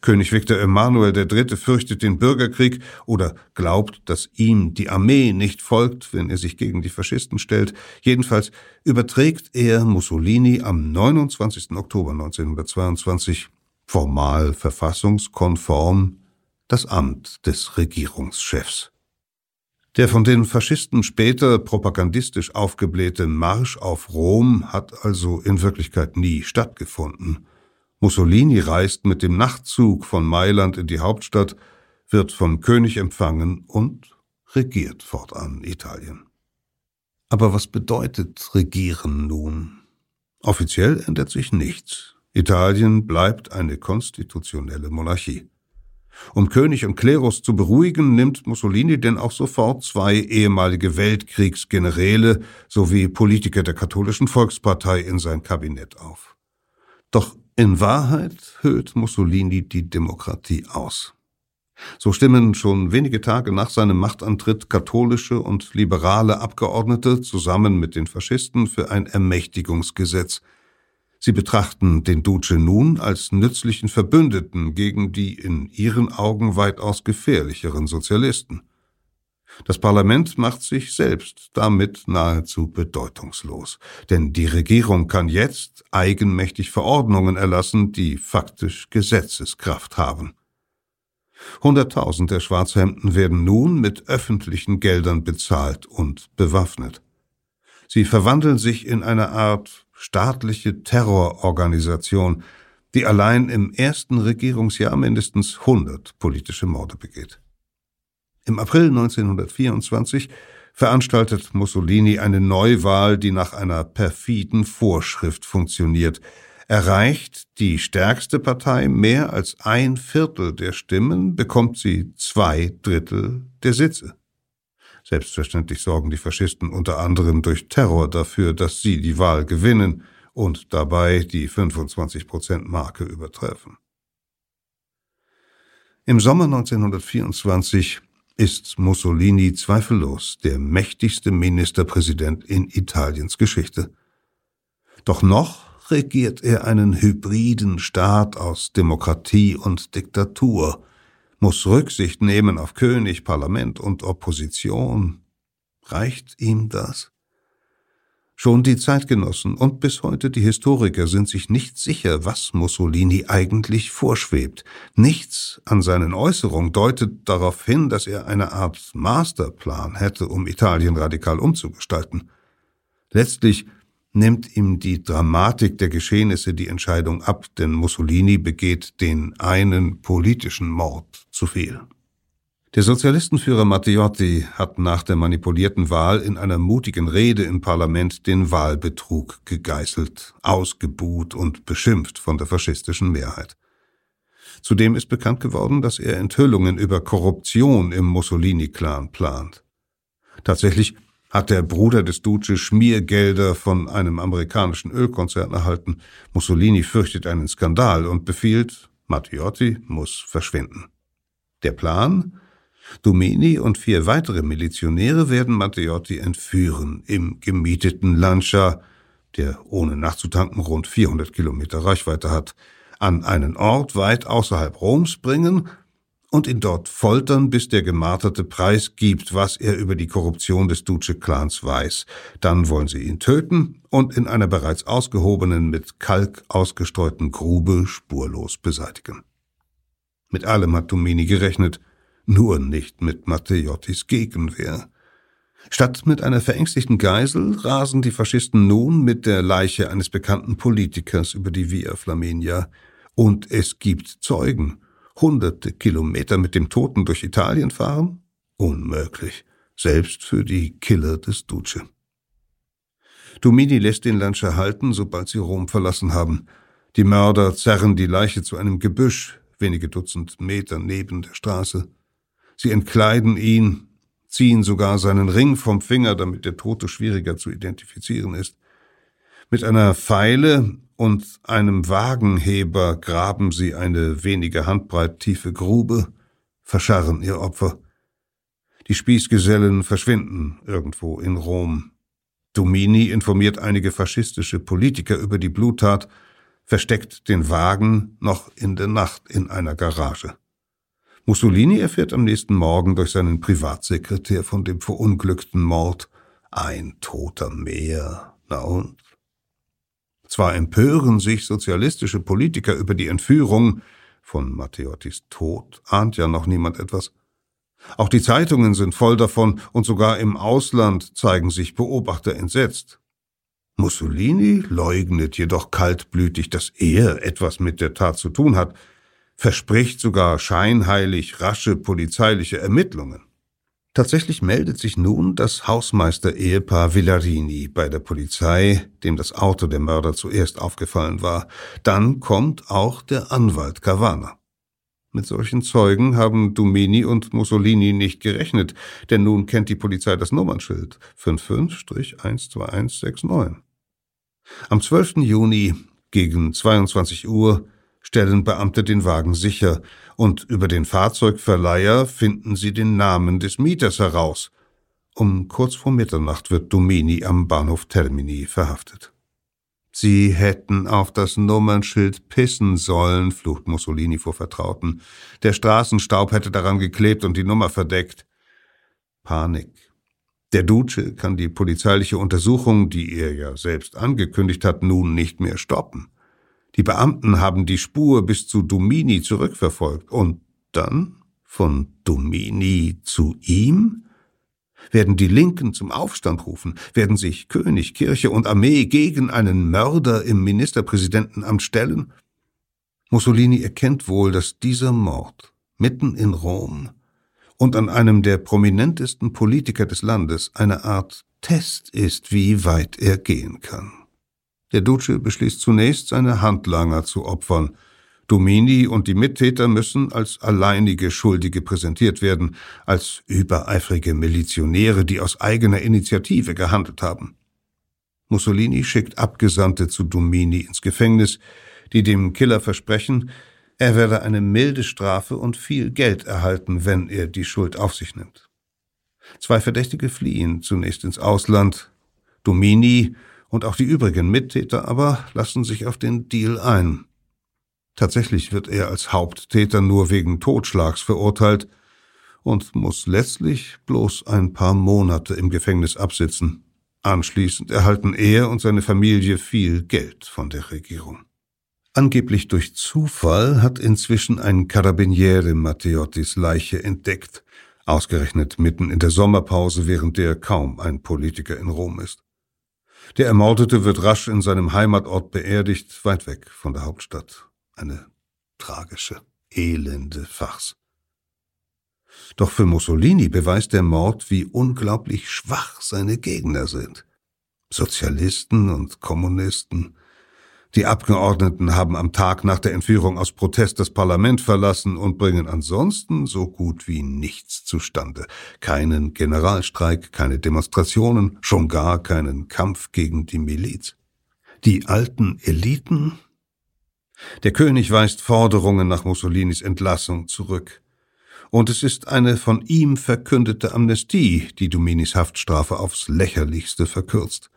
König Viktor Emanuel III. fürchtet den Bürgerkrieg oder glaubt, dass ihm die Armee nicht folgt, wenn er sich gegen die Faschisten stellt. Jedenfalls überträgt er Mussolini am 29. Oktober 1922 formal verfassungskonform das Amt des Regierungschefs. Der von den Faschisten später propagandistisch aufgeblähte Marsch auf Rom hat also in Wirklichkeit nie stattgefunden. Mussolini reist mit dem Nachtzug von Mailand in die Hauptstadt, wird vom König empfangen und regiert fortan Italien. Aber was bedeutet regieren nun? Offiziell ändert sich nichts. Italien bleibt eine konstitutionelle Monarchie. Um König und Klerus zu beruhigen, nimmt Mussolini denn auch sofort zwei ehemalige Weltkriegsgeneräle sowie Politiker der katholischen Volkspartei in sein Kabinett auf. Doch in Wahrheit höhlt Mussolini die Demokratie aus. So stimmen schon wenige Tage nach seinem Machtantritt katholische und liberale Abgeordnete zusammen mit den Faschisten für ein Ermächtigungsgesetz – Sie betrachten den Duce nun als nützlichen Verbündeten gegen die in ihren Augen weitaus gefährlicheren Sozialisten. Das Parlament macht sich selbst damit nahezu bedeutungslos, denn die Regierung kann jetzt eigenmächtig Verordnungen erlassen, die faktisch Gesetzeskraft haben. Hunderttausend der Schwarzhemden werden nun mit öffentlichen Geldern bezahlt und bewaffnet. Sie verwandeln sich in eine Art staatliche Terrororganisation, die allein im ersten Regierungsjahr mindestens 100 politische Morde begeht. Im April 1924 veranstaltet Mussolini eine Neuwahl, die nach einer perfiden Vorschrift funktioniert. Erreicht die stärkste Partei mehr als ein Viertel der Stimmen, bekommt sie zwei Drittel der Sitze. Selbstverständlich sorgen die Faschisten unter anderem durch Terror dafür, dass sie die Wahl gewinnen und dabei die 25-Prozent-Marke übertreffen. Im Sommer 1924 ist Mussolini zweifellos der mächtigste Ministerpräsident in Italiens Geschichte. Doch noch regiert er einen hybriden Staat aus Demokratie und Diktatur, muss Rücksicht nehmen auf König, Parlament und Opposition. Reicht ihm das? Schon die Zeitgenossen und bis heute die Historiker sind sich nicht sicher, was Mussolini eigentlich vorschwebt. Nichts an seinen Äußerungen deutet darauf hin, dass er eine Art Masterplan hätte, um Italien radikal umzugestalten. Letztlich nimmt ihm die Dramatik der Geschehnisse die Entscheidung ab, denn Mussolini begeht den einen politischen Mord zu viel. Der Sozialistenführer Matteotti hat nach der manipulierten Wahl in einer mutigen Rede im Parlament den Wahlbetrug gegeißelt, ausgebuht und beschimpft von der faschistischen Mehrheit. Zudem ist bekannt geworden, dass er Enthüllungen über Korruption im Mussolini-Clan plant. Tatsächlich hat der Bruder des Duce Schmiergelder von einem amerikanischen Ölkonzern erhalten. Mussolini fürchtet einen Skandal und befiehlt, Matteotti muss verschwinden. Der Plan? Domeni und vier weitere Milizionäre werden Matteotti entführen im gemieteten Lancia, der ohne nachzutanken rund 400 Kilometer Reichweite hat, an einen Ort weit außerhalb Roms bringen und ihn dort foltern, bis der Gemarterte preisgibt, was er über die Korruption des Duce-Clans weiß. Dann wollen sie ihn töten und in einer bereits ausgehobenen, mit Kalk ausgestreuten Grube spurlos beseitigen. Mit allem hat Domini gerechnet, nur nicht mit Matteottis Gegenwehr. Statt mit einer verängstigten Geisel rasen die Faschisten nun mit der Leiche eines bekannten Politikers über die Via Flaminia. Und es gibt Zeugen. Hunderte Kilometer mit dem Toten durch Italien fahren? Unmöglich. Selbst für die Killer des Duce. Domini lässt den Lancia halten, sobald sie Rom verlassen haben. Die Mörder zerren die Leiche zu einem Gebüsch, wenige Dutzend Meter neben der Straße. Sie entkleiden ihn, ziehen sogar seinen Ring vom Finger, damit der Tote schwieriger zu identifizieren ist. Mit einer Pfeile und einem Wagenheber graben sie eine wenige Handbreit tiefe Grube, verscharren ihr Opfer. Die Spießgesellen verschwinden irgendwo in Rom. Domini informiert einige faschistische Politiker über die Bluttat, versteckt den Wagen noch in der Nacht in einer Garage. Mussolini erfährt am nächsten Morgen durch seinen Privatsekretär von dem verunglückten Mord. Ein toter mehr. Na und? Zwar empören sich sozialistische Politiker über die Entführung, von Matteottis Tod ahnt ja noch niemand etwas. Auch die Zeitungen sind voll davon und sogar im Ausland zeigen sich Beobachter entsetzt. Mussolini leugnet jedoch kaltblütig, dass er etwas mit der Tat zu tun hat, verspricht sogar scheinheilig rasche polizeiliche Ermittlungen. Tatsächlich meldet sich nun das Hausmeister-Ehepaar Villarini bei der Polizei, dem das Auto der Mörder zuerst aufgefallen war. Dann kommt auch der Anwalt Cavana. Mit solchen Zeugen haben Dumini und Mussolini nicht gerechnet, denn nun kennt die Polizei das Nummernschild 55-12169. Am 12. Juni gegen 22 Uhr stellen Beamte den Wagen sicher, und über den Fahrzeugverleiher finden sie den Namen des Mieters heraus. Um kurz vor Mitternacht wird Domini am Bahnhof Termini verhaftet. Sie hätten auf das Nummernschild pissen sollen, flucht Mussolini vor Vertrauten. Der Straßenstaub hätte daran geklebt und die Nummer verdeckt. Panik. Der Duce kann die polizeiliche Untersuchung, die er ja selbst angekündigt hat, nun nicht mehr stoppen. Die Beamten haben die Spur bis zu Domini zurückverfolgt. Und dann von Domini zu ihm? Werden die Linken zum Aufstand rufen? Werden sich König, Kirche und Armee gegen einen Mörder im Ministerpräsidentenamt stellen? Mussolini erkennt wohl, dass dieser Mord mitten in Rom und an einem der prominentesten Politiker des Landes eine Art Test ist, wie weit er gehen kann. Der Duce beschließt zunächst, seine Handlanger zu opfern. Domini und die Mittäter müssen als alleinige Schuldige präsentiert werden, als übereifrige Milizionäre, die aus eigener Initiative gehandelt haben. Mussolini schickt Abgesandte zu Domini ins Gefängnis, die dem Killer versprechen, er werde eine milde Strafe und viel Geld erhalten, wenn er die Schuld auf sich nimmt. Zwei Verdächtige fliehen zunächst ins Ausland. Domini und auch die übrigen Mittäter aber lassen sich auf den Deal ein. Tatsächlich wird er als Haupttäter nur wegen Totschlags verurteilt und muss letztlich bloß ein paar Monate im Gefängnis absitzen. Anschließend erhalten er und seine Familie viel Geld von der Regierung. Angeblich durch Zufall hat inzwischen ein Carabiniere Matteottis Leiche entdeckt, ausgerechnet mitten in der Sommerpause, während der kaum ein Politiker in Rom ist. Der Ermordete wird rasch in seinem Heimatort beerdigt, weit weg von der Hauptstadt. Eine tragische, elende Farce. Doch für Mussolini beweist der Mord, wie unglaublich schwach seine Gegner sind. Sozialisten und Kommunisten, die Abgeordneten haben am Tag nach der Entführung aus Protest das Parlament verlassen und bringen ansonsten so gut wie nichts zustande. Keinen Generalstreik, keine Demonstrationen, schon gar keinen Kampf gegen die Miliz. Die alten Eliten? Der König weist Forderungen nach Mussolinis Entlassung zurück. Und es ist eine von ihm verkündete Amnestie, die Dominis Haftstrafe aufs lächerlichste verkürzt.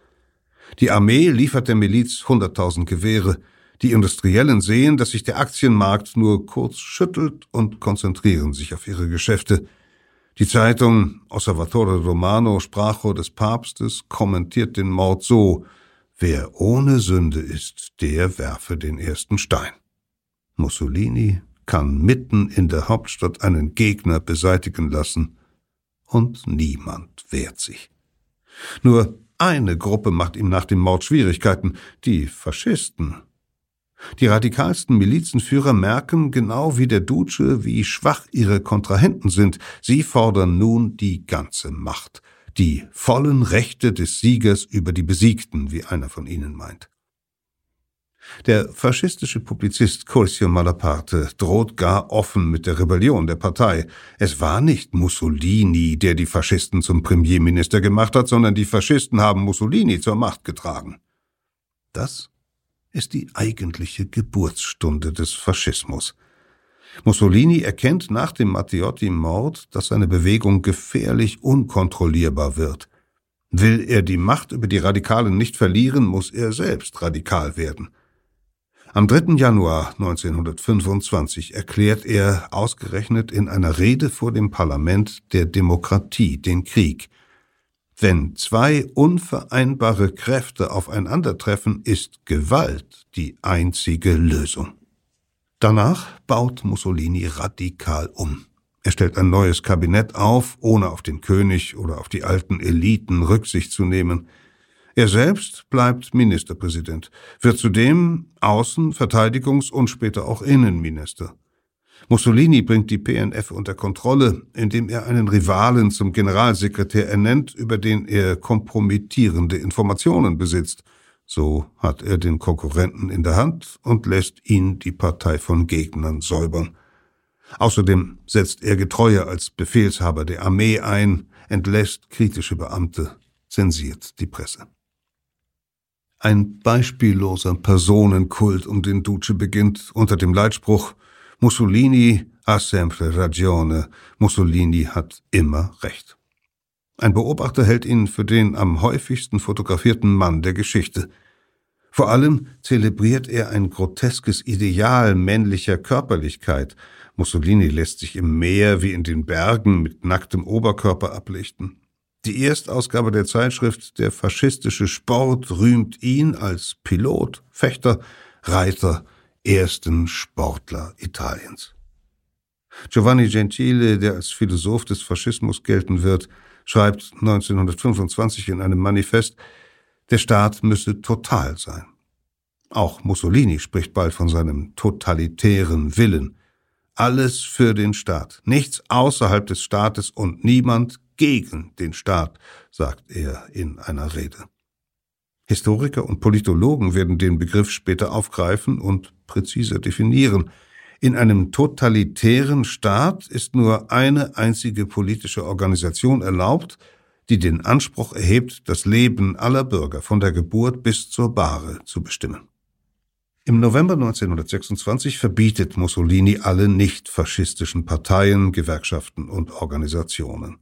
Die Armee liefert der Miliz 100.000 Gewehre. Die Industriellen sehen, dass sich der Aktienmarkt nur kurz schüttelt und konzentrieren sich auf ihre Geschäfte. Die Zeitung Osservatore Romano, Sprachrohr des Papstes, kommentiert den Mord so, wer ohne Sünde ist, der werfe den ersten Stein. Mussolini kann mitten in der Hauptstadt einen Gegner beseitigen lassen, und niemand wehrt sich. Nur eine Gruppe macht ihm nach dem Mord Schwierigkeiten, die Faschisten. Die radikalsten Milizenführer merken, genau wie der Duce, wie schwach ihre Kontrahenten sind. Sie fordern nun die ganze Macht, die vollen Rechte des Siegers über die Besiegten, wie einer von ihnen meint. Der faschistische Publizist Curzio Malaparte droht gar offen mit der Rebellion der Partei. Es war nicht Mussolini, der die Faschisten zum Premierminister gemacht hat, sondern die Faschisten haben Mussolini zur Macht getragen. Das ist die eigentliche Geburtsstunde des Faschismus. Mussolini erkennt nach dem Matteotti-Mord, dass seine Bewegung gefährlich unkontrollierbar wird. Will er die Macht über die Radikalen nicht verlieren, muss er selbst radikal werden. Am 3. Januar 1925 erklärt er ausgerechnet in einer Rede vor dem Parlament der Demokratie den Krieg. Wenn zwei unvereinbare Kräfte aufeinandertreffen, ist Gewalt die einzige Lösung. Danach baut Mussolini radikal um. Er stellt ein neues Kabinett auf, ohne auf den König oder auf die alten Eliten Rücksicht zu nehmen. Er selbst bleibt Ministerpräsident, wird zudem Außen-, Verteidigungs- und später auch Innenminister. Mussolini bringt die PNF unter Kontrolle, indem er einen Rivalen zum Generalsekretär ernennt, über den er kompromittierende Informationen besitzt. So hat er den Konkurrenten in der Hand und lässt ihn die Partei von Gegnern säubern. Außerdem setzt er Getreue als Befehlshaber der Armee ein, entlässt kritische Beamte, zensiert die Presse. Ein beispielloser Personenkult um den Duce beginnt unter dem Leitspruch Mussolini ha sempre ragione, Mussolini hat immer Recht. Ein Beobachter hält ihn für den am häufigsten fotografierten Mann der Geschichte. Vor allem zelebriert er ein groteskes Ideal männlicher Körperlichkeit. Mussolini lässt sich im Meer wie in den Bergen mit nacktem Oberkörper ablichten. Die Erstausgabe der Zeitschrift Der faschistische Sport rühmt ihn als Pilot, Fechter, Reiter, ersten Sportler Italiens. Giovanni Gentile, der als Philosoph des Faschismus gelten wird, schreibt 1925 in einem Manifest, der Staat müsse total sein. Auch Mussolini spricht bald von seinem totalitären Willen. Alles für den Staat, nichts außerhalb des Staates und niemand gegen den Staat, sagt er in einer Rede. Historiker und Politologen werden den Begriff später aufgreifen und präziser definieren. In einem totalitären Staat ist nur eine einzige politische Organisation erlaubt, die den Anspruch erhebt, das Leben aller Bürger von der Geburt bis zur Bahre zu bestimmen. Im November 1926 verbietet Mussolini alle nicht faschistischen Parteien, Gewerkschaften und Organisationen.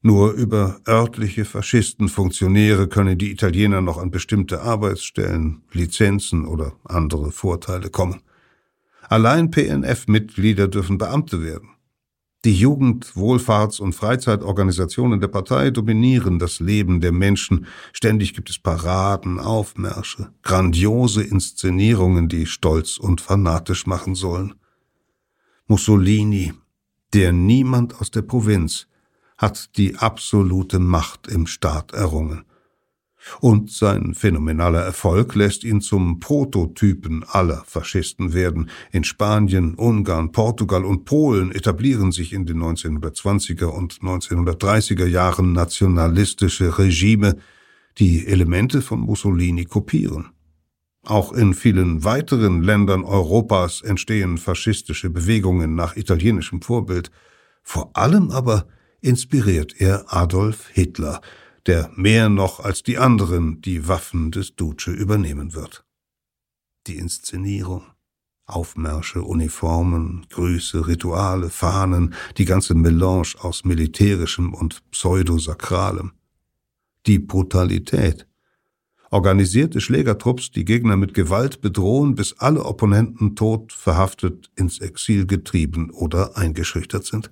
Nur über örtliche Faschistenfunktionäre können die Italiener noch an bestimmte Arbeitsstellen, Lizenzen oder andere Vorteile kommen. Allein PNF-Mitglieder dürfen Beamte werden. Die Jugend-, Wohlfahrts- und Freizeitorganisationen der Partei dominieren das Leben der Menschen. Ständig gibt es Paraden, Aufmärsche, grandiose Inszenierungen, die stolz und fanatisch machen sollen. Mussolini, der niemand aus der Provinz, hat die absolute Macht im Staat errungen. Und sein phänomenaler Erfolg lässt ihn zum Prototypen aller Faschisten werden. In Spanien, Ungarn, Portugal und Polen etablieren sich in den 1920er und 1930er Jahren nationalistische Regime, die Elemente von Mussolini kopieren. Auch in vielen weiteren Ländern Europas entstehen faschistische Bewegungen nach italienischem Vorbild. Vor allem aber inspiriert er Adolf Hitler, der mehr noch als die anderen die Waffen des Duce übernehmen wird. Die Inszenierung, Aufmärsche, Uniformen, Grüße, Rituale, Fahnen, die ganze Melange aus militärischem und pseudosakralem. Die Brutalität. Organisierte Schlägertrupps, die Gegner mit Gewalt bedrohen, bis alle Opponenten tot, verhaftet, ins Exil getrieben oder eingeschüchtert sind.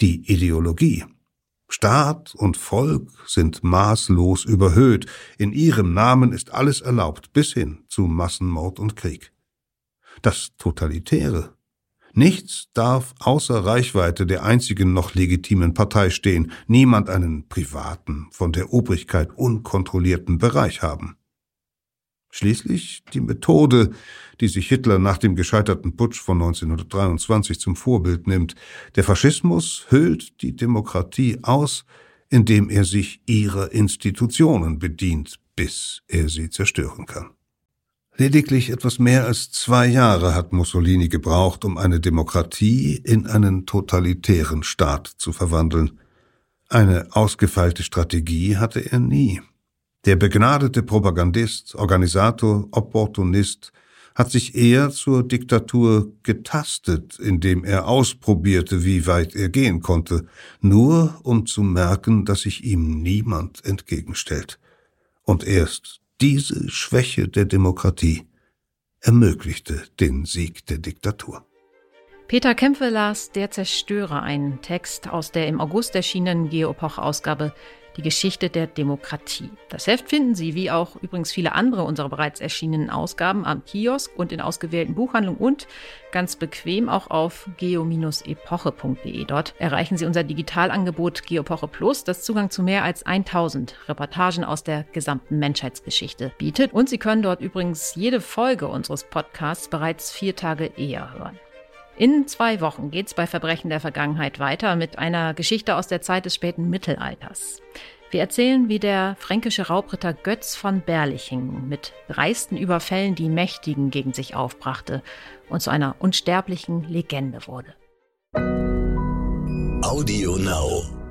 Die Ideologie, Staat und Volk sind maßlos überhöht, in ihrem Namen ist alles erlaubt, bis hin zu Massenmord und Krieg. Das Totalitäre. Nichts darf außer Reichweite der einzigen noch legitimen Partei stehen, niemand einen privaten, von der Obrigkeit unkontrollierten Bereich haben. Schließlich die Methode, die sich Hitler nach dem gescheiterten Putsch von 1923 zum Vorbild nimmt. Der Faschismus hüllt die Demokratie aus, indem er sich ihrer Institutionen bedient, bis er sie zerstören kann. Lediglich etwas mehr als zwei Jahre hat Mussolini gebraucht, um eine Demokratie in einen totalitären Staat zu verwandeln. Eine ausgefeilte Strategie hatte er nie. Der begnadete Propagandist, Organisator, Opportunist hat sich eher zur Diktatur getastet, indem er ausprobierte, wie weit er gehen konnte, nur um zu merken, dass sich ihm niemand entgegenstellt. Und erst diese Schwäche der Demokratie ermöglichte den Sieg der Diktatur. Peter Kämpfe las Der Zerstörer, einen Text aus der im August erschienenen Geopoch-Ausgabe die Geschichte der Demokratie. Das Heft finden Sie, wie auch übrigens viele andere unserer bereits erschienenen Ausgaben, am Kiosk und in ausgewählten Buchhandlungen und ganz bequem auch auf geo-epoche.de. Dort erreichen Sie unser Digitalangebot Geopoche Plus, das Zugang zu mehr als 1000 Reportagen aus der gesamten Menschheitsgeschichte bietet. Und Sie können dort übrigens jede Folge unseres Podcasts bereits vier Tage eher hören. In zwei Wochen geht's bei Verbrechen der Vergangenheit weiter mit einer Geschichte aus der Zeit des späten Mittelalters. Wir erzählen, wie der fränkische Raubritter Götz von Berlichingen mit dreisten Überfällen die Mächtigen gegen sich aufbrachte und zu einer unsterblichen Legende wurde. Audio Now.